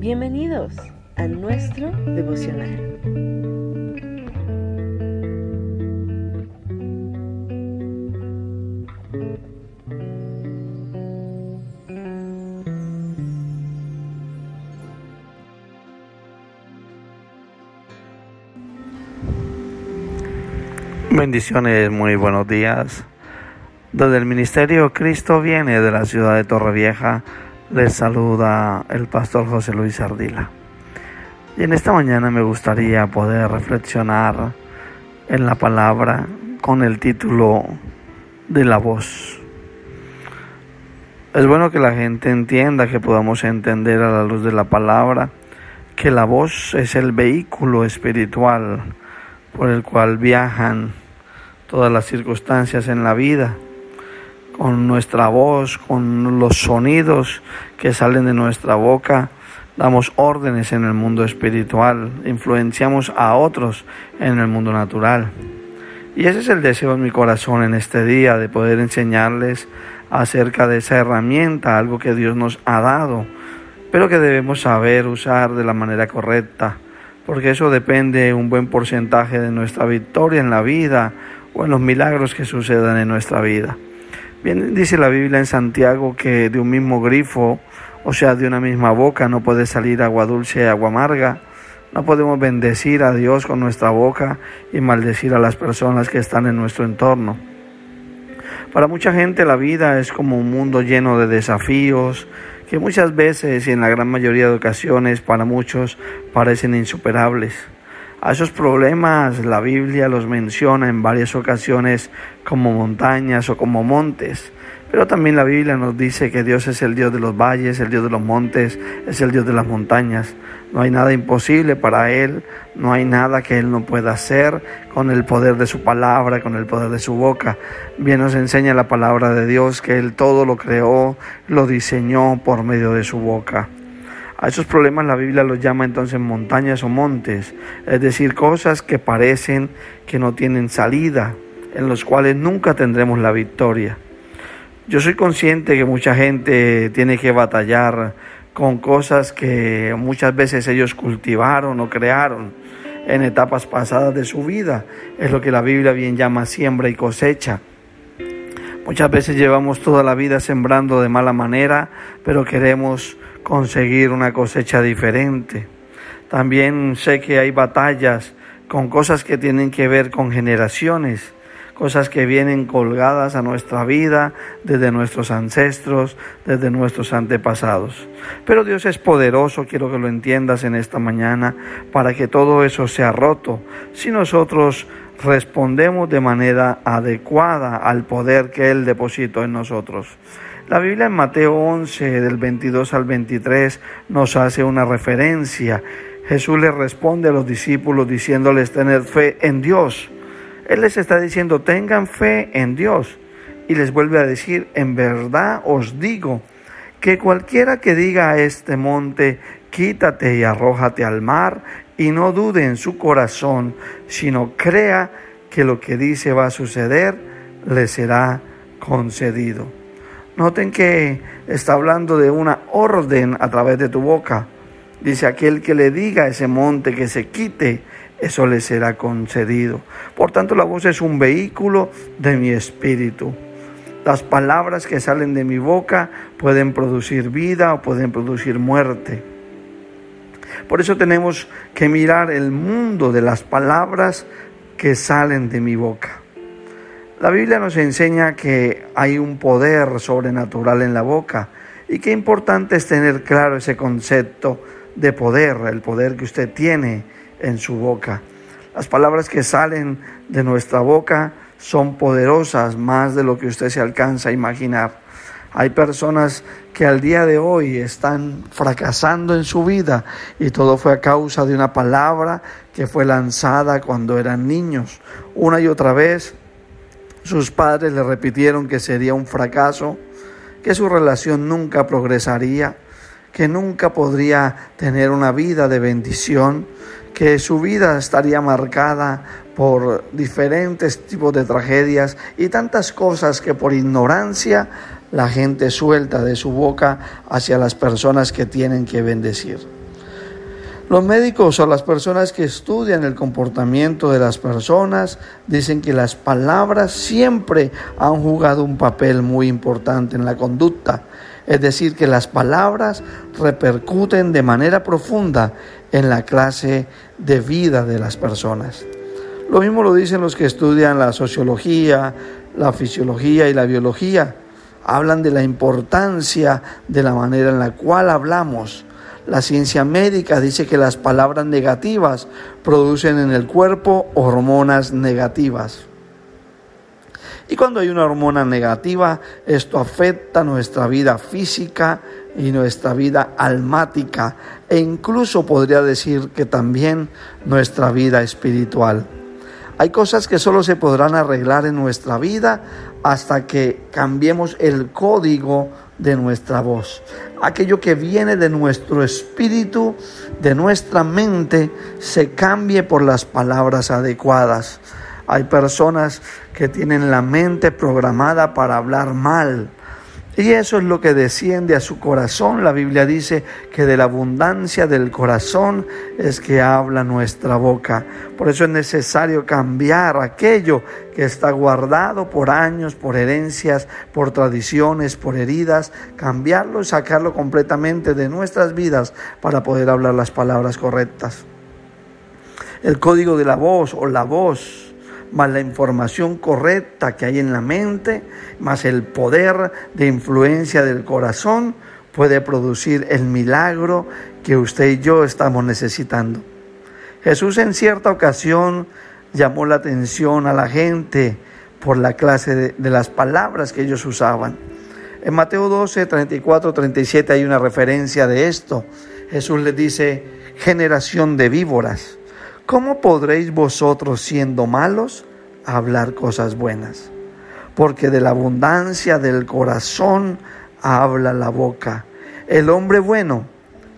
Bienvenidos a nuestro devocional. Bendiciones, muy buenos días. Desde el Ministerio Cristo viene de la ciudad de Torrevieja, les saluda el pastor José Luis Ardila. Y en esta mañana me gustaría poder reflexionar en la palabra con el título de la voz. Es bueno que la gente entienda, que podamos entender a la luz de la palabra, que la voz es el vehículo espiritual por el cual viajan todas las circunstancias en la vida, con nuestra voz, con los sonidos que salen de nuestra boca, damos órdenes en el mundo espiritual, influenciamos a otros en el mundo natural. Y ese es el deseo de mi corazón en este día, de poder enseñarles acerca de esa herramienta, algo que Dios nos ha dado, pero que debemos saber usar de la manera correcta porque eso depende un buen porcentaje de nuestra victoria en la vida o en los milagros que sucedan en nuestra vida. Bien, dice la Biblia en Santiago que de un mismo grifo, o sea, de una misma boca, no puede salir agua dulce y agua amarga. No podemos bendecir a Dios con nuestra boca y maldecir a las personas que están en nuestro entorno. Para mucha gente la vida es como un mundo lleno de desafíos, que muchas veces y en la gran mayoría de ocasiones para muchos parecen insuperables. A esos problemas la Biblia los menciona en varias ocasiones como montañas o como montes, pero también la Biblia nos dice que Dios es el Dios de los valles, el Dios de los montes, es el Dios de las montañas. No hay nada imposible para Él, no hay nada que Él no pueda hacer con el poder de su palabra, con el poder de su boca. Bien nos enseña la palabra de Dios que Él todo lo creó, lo diseñó por medio de su boca. A esos problemas la Biblia los llama entonces montañas o montes, es decir, cosas que parecen que no tienen salida, en los cuales nunca tendremos la victoria. Yo soy consciente que mucha gente tiene que batallar con cosas que muchas veces ellos cultivaron o crearon en etapas pasadas de su vida. Es lo que la Biblia bien llama siembra y cosecha. Muchas veces llevamos toda la vida sembrando de mala manera, pero queremos conseguir una cosecha diferente. También sé que hay batallas con cosas que tienen que ver con generaciones cosas que vienen colgadas a nuestra vida desde nuestros ancestros, desde nuestros antepasados. Pero Dios es poderoso, quiero que lo entiendas en esta mañana, para que todo eso sea roto. Si nosotros respondemos de manera adecuada al poder que Él depositó en nosotros. La Biblia en Mateo 11, del 22 al 23, nos hace una referencia. Jesús le responde a los discípulos diciéndoles tener fe en Dios él les está diciendo, tengan fe en Dios. Y les vuelve a decir, en verdad os digo, que cualquiera que diga a este monte, quítate y arrójate al mar, y no dude en su corazón, sino crea que lo que dice va a suceder, le será concedido. Noten que está hablando de una orden a través de tu boca. Dice aquel que le diga a ese monte que se quite, eso le será concedido. Por tanto, la voz es un vehículo de mi espíritu. Las palabras que salen de mi boca pueden producir vida o pueden producir muerte. Por eso tenemos que mirar el mundo de las palabras que salen de mi boca. La Biblia nos enseña que hay un poder sobrenatural en la boca y qué importante es tener claro ese concepto de poder, el poder que usted tiene en su boca. Las palabras que salen de nuestra boca son poderosas más de lo que usted se alcanza a imaginar. Hay personas que al día de hoy están fracasando en su vida y todo fue a causa de una palabra que fue lanzada cuando eran niños. Una y otra vez sus padres le repitieron que sería un fracaso, que su relación nunca progresaría, que nunca podría tener una vida de bendición, que su vida estaría marcada por diferentes tipos de tragedias y tantas cosas que por ignorancia la gente suelta de su boca hacia las personas que tienen que bendecir. Los médicos o las personas que estudian el comportamiento de las personas dicen que las palabras siempre han jugado un papel muy importante en la conducta. Es decir, que las palabras repercuten de manera profunda en la clase de vida de las personas. Lo mismo lo dicen los que estudian la sociología, la fisiología y la biología. Hablan de la importancia de la manera en la cual hablamos la ciencia médica dice que las palabras negativas producen en el cuerpo hormonas negativas. Y cuando hay una hormona negativa, esto afecta nuestra vida física y nuestra vida almática e incluso podría decir que también nuestra vida espiritual. Hay cosas que solo se podrán arreglar en nuestra vida hasta que cambiemos el código de nuestra voz. Aquello que viene de nuestro espíritu, de nuestra mente, se cambie por las palabras adecuadas. Hay personas que tienen la mente programada para hablar mal, y eso es lo que desciende a su corazón. La Biblia dice que de la abundancia del corazón es que habla nuestra boca. Por eso es necesario cambiar aquello que está guardado por años, por herencias, por tradiciones, por heridas, cambiarlo y sacarlo completamente de nuestras vidas para poder hablar las palabras correctas. El código de la voz o la voz más la información correcta que hay en la mente, más el poder de influencia del corazón, puede producir el milagro que usted y yo estamos necesitando. Jesús en cierta ocasión llamó la atención a la gente por la clase de, las palabras que ellos usaban. En Mateo 12, 34, 37 hay una referencia de esto. Jesús le dice, generación de víboras. ¿Cómo podréis vosotros, siendo malos, hablar cosas buenas? Porque de la abundancia del corazón habla la boca. El hombre bueno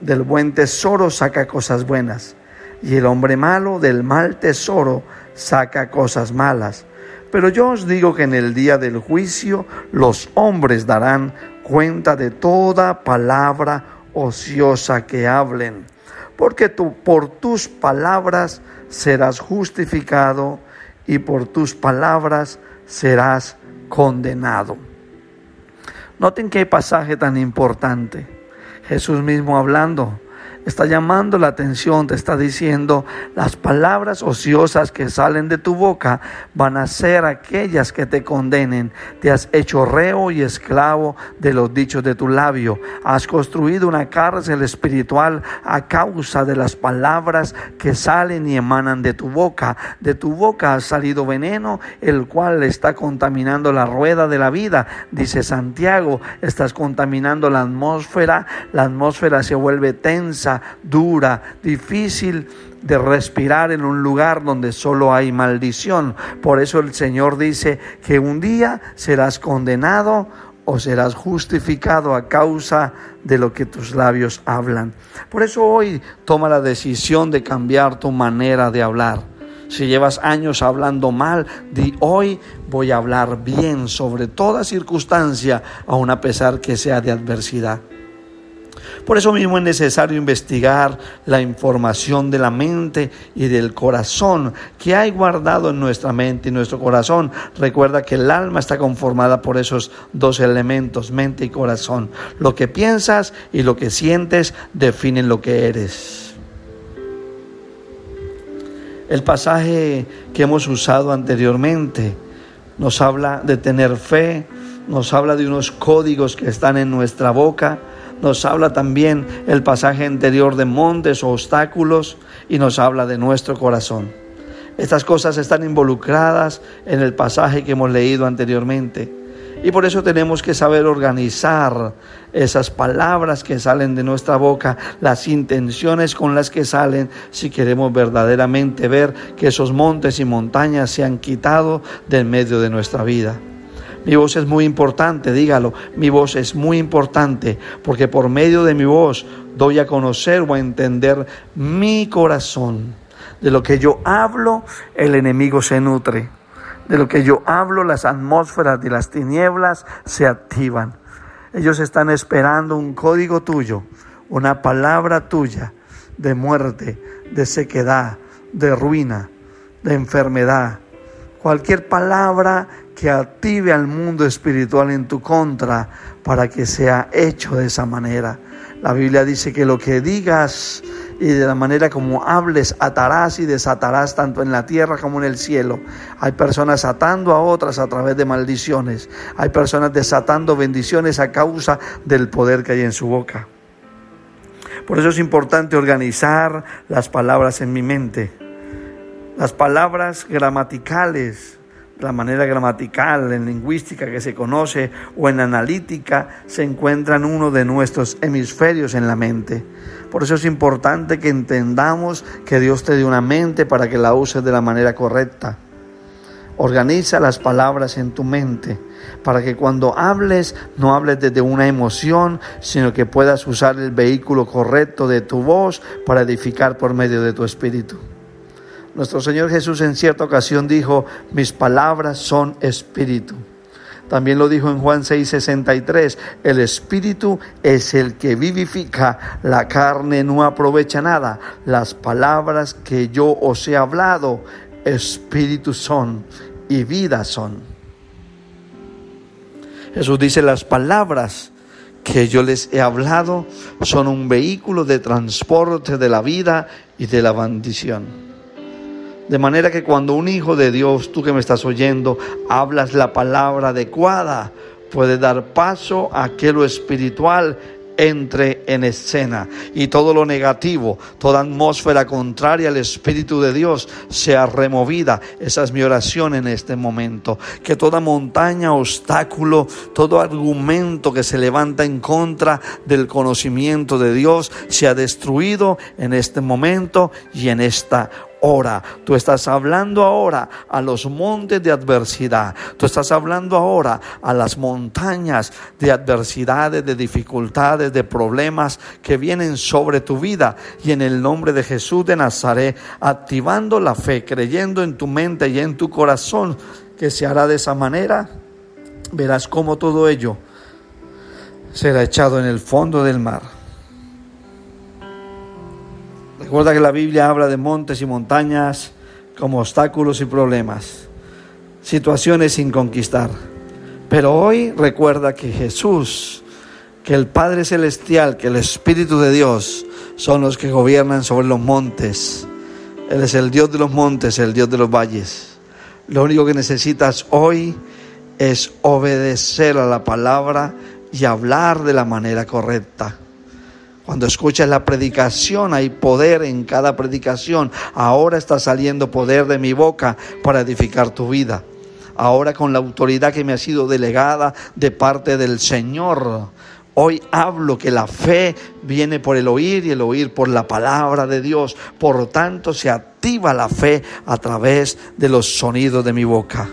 del buen tesoro saca cosas buenas, y el hombre malo del mal tesoro saca cosas malas. Pero yo os digo que en el día del juicio los hombres darán cuenta de toda palabra ociosa que hablen porque tú por tus palabras serás justificado y por tus palabras serás condenado. Noten qué pasaje tan importante. Jesús mismo hablando está llamando la atención, te está diciendo, las palabras ociosas que salen de tu boca van a ser aquellas que te condenen. Te has hecho reo y esclavo de los dichos de tu labio. Has construido una cárcel espiritual a causa de las palabras que salen y emanan de tu boca. De tu boca ha salido veneno, el cual está contaminando la rueda de la vida. Dice Santiago, estás contaminando la atmósfera, la atmósfera se vuelve tensa dura, difícil de respirar en un lugar donde solo hay maldición. Por eso el Señor dice que un día serás condenado o serás justificado a causa de lo que tus labios hablan. Por eso hoy toma la decisión de cambiar tu manera de hablar. Si llevas años hablando mal, di hoy voy a hablar bien sobre toda circunstancia, aun a pesar que sea de adversidad. Por eso mismo es necesario investigar la información de la mente y del corazón que hay guardado en nuestra mente y nuestro corazón. Recuerda que el alma está conformada por esos dos elementos, mente y corazón. Lo que piensas y lo que sientes definen lo que eres. El pasaje que hemos usado anteriormente nos habla de tener fe, nos habla de unos códigos que están en nuestra boca, nos habla también el pasaje anterior de montes o obstáculos y nos habla de nuestro corazón. Estas cosas están involucradas en el pasaje que hemos leído anteriormente. Y por eso tenemos que saber organizar esas palabras que salen de nuestra boca, las intenciones con las que salen, si queremos verdaderamente ver que esos montes y montañas se han quitado del medio de nuestra vida. Mi voz es muy importante, dígalo. Mi voz es muy importante porque por medio de mi voz doy a conocer o a entender mi corazón. De lo que yo hablo, el enemigo se nutre. De lo que yo hablo, las atmósferas de las tinieblas se activan. Ellos están esperando un código tuyo, una palabra tuya de muerte, de sequedad, de ruina, de enfermedad. Cualquier palabra que active al mundo espiritual en tu contra para que sea hecho de esa manera. La Biblia dice que lo que digas y de la manera como hables, atarás y desatarás tanto en la tierra como en el cielo. Hay personas atando a otras a través de maldiciones. Hay personas desatando bendiciones a causa del poder que hay en su boca. Por eso es importante organizar las palabras en mi mente. Las palabras gramaticales, la manera gramatical, en lingüística que se conoce o en analítica, se encuentran uno de nuestros hemisferios en la mente. Por eso es importante que entendamos que Dios te dio una mente para que la uses de la manera correcta. Organiza las palabras en tu mente para que cuando hables no hables desde una emoción, sino que puedas usar el vehículo correcto de tu voz para edificar por medio de tu espíritu. Nuestro Señor Jesús en cierta ocasión dijo, mis palabras son espíritu. También lo dijo en Juan 6:63, el espíritu es el que vivifica, la carne no aprovecha nada. Las palabras que yo os he hablado, espíritu son y vida son. Jesús dice, las palabras que yo les he hablado son un vehículo de transporte de la vida y de la bendición. De manera que cuando un hijo de Dios, tú que me estás oyendo, hablas la palabra adecuada, puede dar paso a que lo espiritual entre en escena y todo lo negativo, toda atmósfera contraria al Espíritu de Dios sea removida. Esa es mi oración en este momento. Que toda montaña, obstáculo, todo argumento que se levanta en contra del conocimiento de Dios sea destruido en este momento y en esta ahora, tú estás hablando ahora a los montes de adversidad, tú estás hablando ahora a las montañas de adversidades, de dificultades, de problemas que vienen sobre tu vida. Y en el nombre de Jesús de Nazaret, activando la fe, creyendo en tu mente y en tu corazón que se hará de esa manera, verás cómo todo ello será echado en el fondo del mar. Recuerda que la Biblia habla de montes y montañas como obstáculos y problemas, situaciones sin conquistar. Pero hoy recuerda que Jesús, que el Padre Celestial, que el Espíritu de Dios son los que gobiernan sobre los montes. Él es el Dios de los montes, el Dios de los valles. Lo único que necesitas hoy es obedecer a la palabra y hablar de la manera correcta. Cuando escuchas la predicación hay poder en cada predicación. Ahora está saliendo poder de mi boca para edificar tu vida. Ahora con la autoridad que me ha sido delegada de parte del Señor. Hoy hablo que la fe viene por el oír y el oír por la palabra de Dios. Por tanto, se activa la fe a través de los sonidos de mi boca.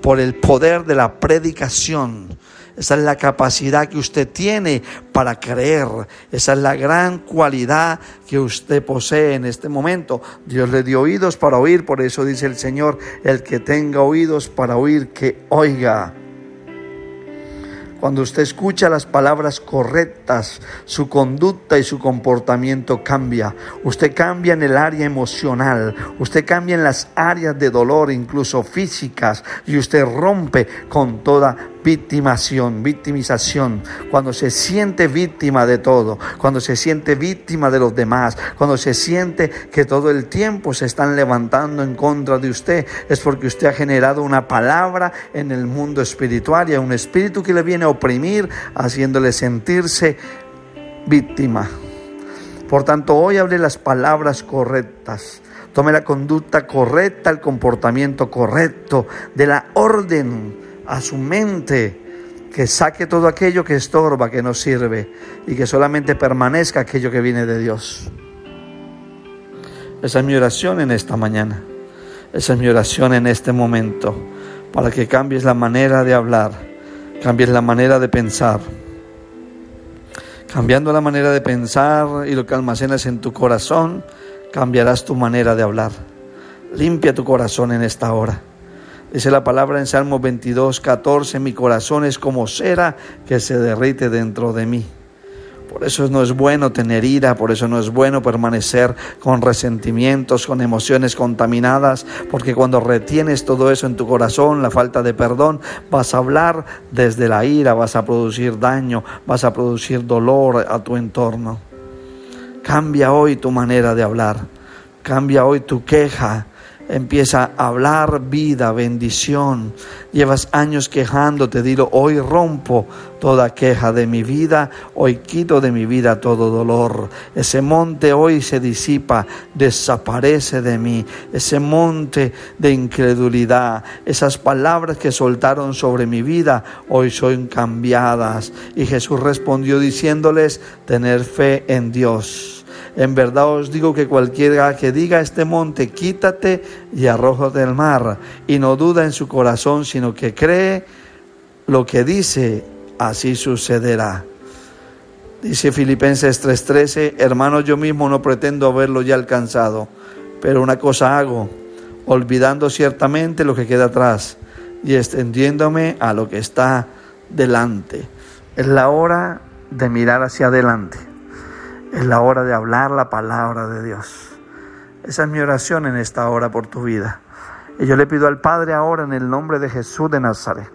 Por el poder de la predicación esa es la capacidad que usted tiene para creer. Esa es la gran cualidad que usted posee en este momento. Dios le dio oídos para oír, por eso dice el Señor, el que tenga oídos para oír, que oiga. Cuando usted escucha las palabras correctas, su conducta y su comportamiento cambia. Usted cambia en el área emocional, usted cambia en las áreas de dolor, incluso físicas, y usted rompe con toda victimación, victimización, cuando se siente víctima de todo, cuando se siente víctima de los demás, cuando se siente que todo el tiempo se están levantando en contra de usted, es porque usted ha generado una palabra en el mundo espiritual y a un espíritu que le viene a oprimir, haciéndole sentirse víctima. Por tanto, hoy hable las palabras correctas. Tome la conducta correcta, el comportamiento correcto, de la orden a su mente que saque todo aquello que estorba, que no sirve, y que solamente permanezca aquello que viene de Dios. Esa es mi oración en esta mañana. Esa es mi oración en este momento, para que cambies la manera de hablar, cambies la manera de pensar. Cambiando la manera de pensar y lo que almacenas en tu corazón, cambiarás tu manera de hablar. Limpia tu corazón en esta hora. Dice la palabra en Salmo 22, 14, mi corazón es como cera que se derrite dentro de mí. Por eso no es bueno tener ira, por eso no es bueno permanecer con resentimientos, con emociones contaminadas, porque cuando retienes todo eso en tu corazón, la falta de perdón, vas a hablar desde la ira, vas a producir daño, vas a producir dolor a tu entorno. Cambia hoy tu manera de hablar, cambia hoy tu queja, Empieza a hablar vida, bendición. Llevas años quejándote, dilo, hoy rompo toda queja de mi vida, hoy quito de mi vida todo dolor. Ese monte hoy se disipa, desaparece de mí. Ese monte de incredulidad, esas palabras que soltaron sobre mi vida, hoy son cambiadas. Y Jesús respondió diciéndoles, tener fe en Dios en verdad os digo que cualquiera que diga a este monte, quítate y arrójate del mar, y no duda en su corazón, sino que cree lo que dice, así sucederá. Dice Filipenses 3:13, hermanos, yo mismo no pretendo haberlo ya alcanzado, pero una cosa hago, olvidando ciertamente lo que queda atrás y extendiéndome a lo que está delante. Es la hora de mirar hacia adelante. Es la hora de hablar la palabra de Dios. Esa es mi oración en esta hora por tu vida. Y yo le pido al Padre ahora en el nombre de Jesús de Nazaret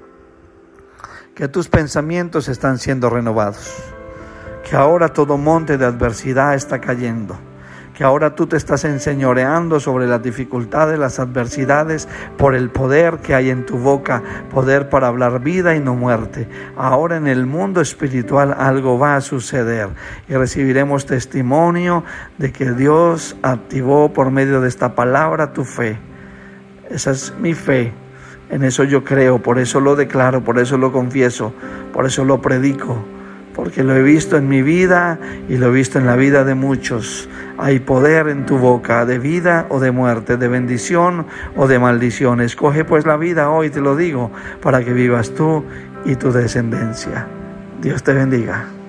que tus pensamientos están siendo renovados, que ahora todo monte de adversidad está cayendo que ahora tú te estás enseñoreando sobre las dificultades, las adversidades, por el poder que hay en tu boca, poder para hablar vida y no muerte. Ahora en el mundo espiritual algo va a suceder y recibiremos testimonio de que Dios activó por medio de esta palabra tu fe. Esa es mi fe. En eso yo creo, por eso lo declaro, por eso lo confieso, por eso lo predico porque lo he visto en mi vida y lo he visto en la vida de muchos. Hay poder en tu boca de vida o de muerte, de bendición o de maldición. Escoge pues la vida hoy, te lo digo, para que vivas tú y tu descendencia. Dios te bendiga.